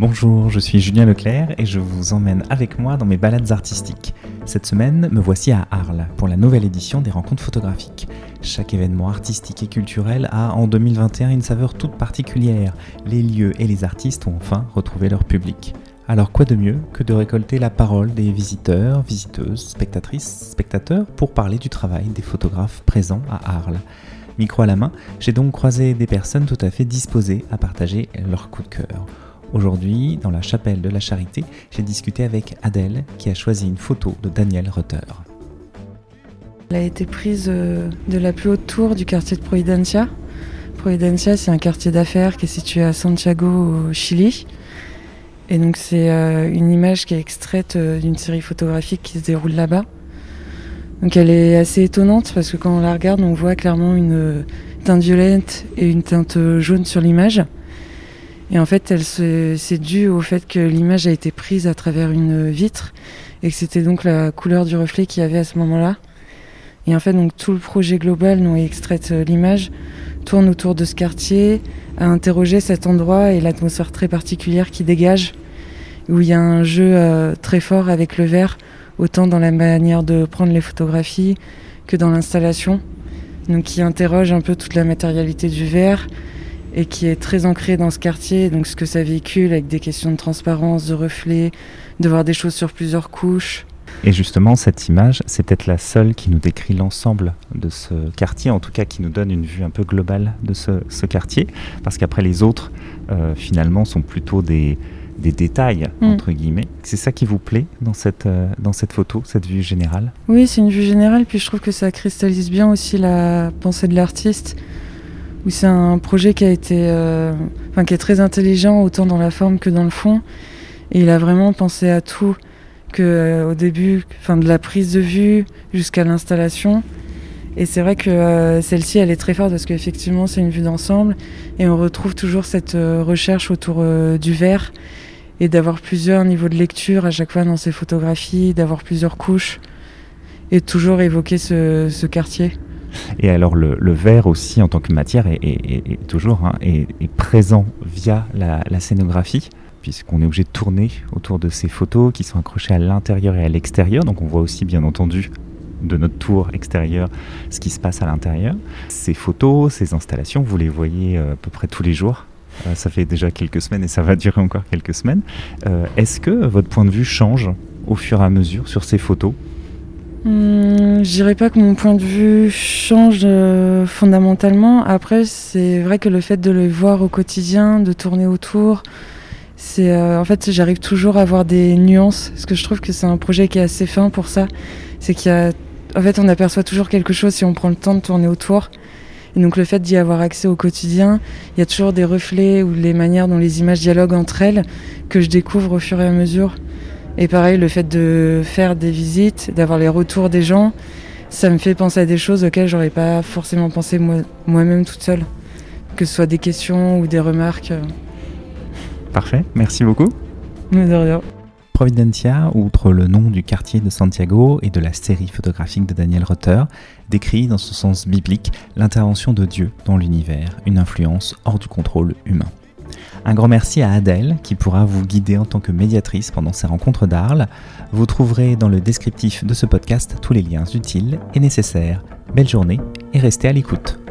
Bonjour, je suis Julien Leclerc et je vous emmène avec moi dans mes balades artistiques. Cette semaine, me voici à Arles pour la nouvelle édition des rencontres photographiques. Chaque événement artistique et culturel a en 2021 une saveur toute particulière. Les lieux et les artistes ont enfin retrouvé leur public. Alors quoi de mieux que de récolter la parole des visiteurs, visiteuses, spectatrices, spectateurs pour parler du travail des photographes présents à Arles? Micro à la main, j'ai donc croisé des personnes tout à fait disposées à partager leur coup de cœur. Aujourd'hui, dans la chapelle de la Charité, j'ai discuté avec Adèle qui a choisi une photo de Daniel Rutter. Elle a été prise euh, de la plus haute tour du quartier de Providencia. Providencia, c'est un quartier d'affaires qui est situé à Santiago, au Chili. Et donc, c'est euh, une image qui est extraite euh, d'une série photographique qui se déroule là-bas. Donc, elle est assez étonnante parce que quand on la regarde, on voit clairement une teinte violette et une teinte jaune sur l'image. Et en fait, c'est dû au fait que l'image a été prise à travers une vitre et que c'était donc la couleur du reflet qu'il y avait à ce moment-là. Et en fait, donc tout le projet global dont est extraite euh, l'image tourne autour de ce quartier, à interroger cet endroit et l'atmosphère très particulière qui dégage, où il y a un jeu euh, très fort avec le verre, autant dans la manière de prendre les photographies que dans l'installation. Donc qui interroge un peu toute la matérialité du verre, et qui est très ancré dans ce quartier, donc ce que ça véhicule avec des questions de transparence, de reflet, de voir des choses sur plusieurs couches. Et justement, cette image, c'est peut-être la seule qui nous décrit l'ensemble de ce quartier, en tout cas qui nous donne une vue un peu globale de ce, quartier, parce qu'après les autres, euh, finalement, sont plutôt des, des détails, mm. entre guillemets. C'est ça qui vous plaît dans cette, euh, dans cette photo, cette vue générale? Oui, c'est une vue générale, puis je trouve que ça cristallise bien aussi la pensée de l'artiste où c'est un projet qui a été, euh, enfin, qui est très intelligent autant dans la forme que dans le fond. Et il a vraiment pensé à tout, que euh, au début, enfin de la prise de vue jusqu'à l'installation. Et c'est vrai que euh, celle-ci, elle est très forte parce qu'effectivement, c'est une vue d'ensemble et on retrouve toujours cette recherche autour du verre et d'avoir plusieurs niveaux de lecture à chaque fois dans ces photographies, d'avoir plusieurs couches et toujours évoquer ce quartier. Et alors le, verre aussi en tant que matière est, toujours hein, est, présent via la, scénographie puisqu'on est obligé de tourner autour de ces photos qui sont accrochées à l'intérieur et à l'extérieur. Donc on voit aussi bien entendu de notre tour extérieure ce qui se passe à l'intérieur. Ces photos, ces installations, vous les voyez euh, à peu près tous les jours. Euh, ça fait déjà quelques semaines et ça va durer encore quelques semaines. Euh, est-ce que votre point de vue change au fur et à mesure sur ces photos? Hmm, je dirais pas que mon point de vue change euh, fondamentalement. Après, c'est vrai que le fait de le voir au quotidien, de tourner autour, c'est euh, en fait j'arrive toujours à avoir des nuances. Parce que je trouve que c'est un projet qui est assez fin pour ça. C'est qu'il y a, en fait, on aperçoit toujours quelque chose si on prend le temps de tourner autour. Et donc le fait d'y avoir accès au quotidien, il y a toujours des reflets ou les manières dont les images dialoguent entre elles que je découvre au fur et à mesure. Et pareil, le fait de faire des visites, d'avoir les retours des gens, ça me fait penser à des choses auxquelles j'aurais pas forcément pensé moi-même toute seule. Que ce soit des questions ou des remarques. Parfait, merci beaucoup. De rien. Providencia, outre le nom du quartier de Santiago et de la série photographique de Daniel Rutter, décrit dans son sens biblique l'intervention de Dieu dans l'univers, une influence hors du contrôle humain. Un grand merci à Adèle qui pourra vous guider en tant que médiatrice pendant ces rencontres d'Arles. Vous trouverez dans le descriptif de ce podcast tous les liens utiles et nécessaires. Belle journée et restez à l'écoute.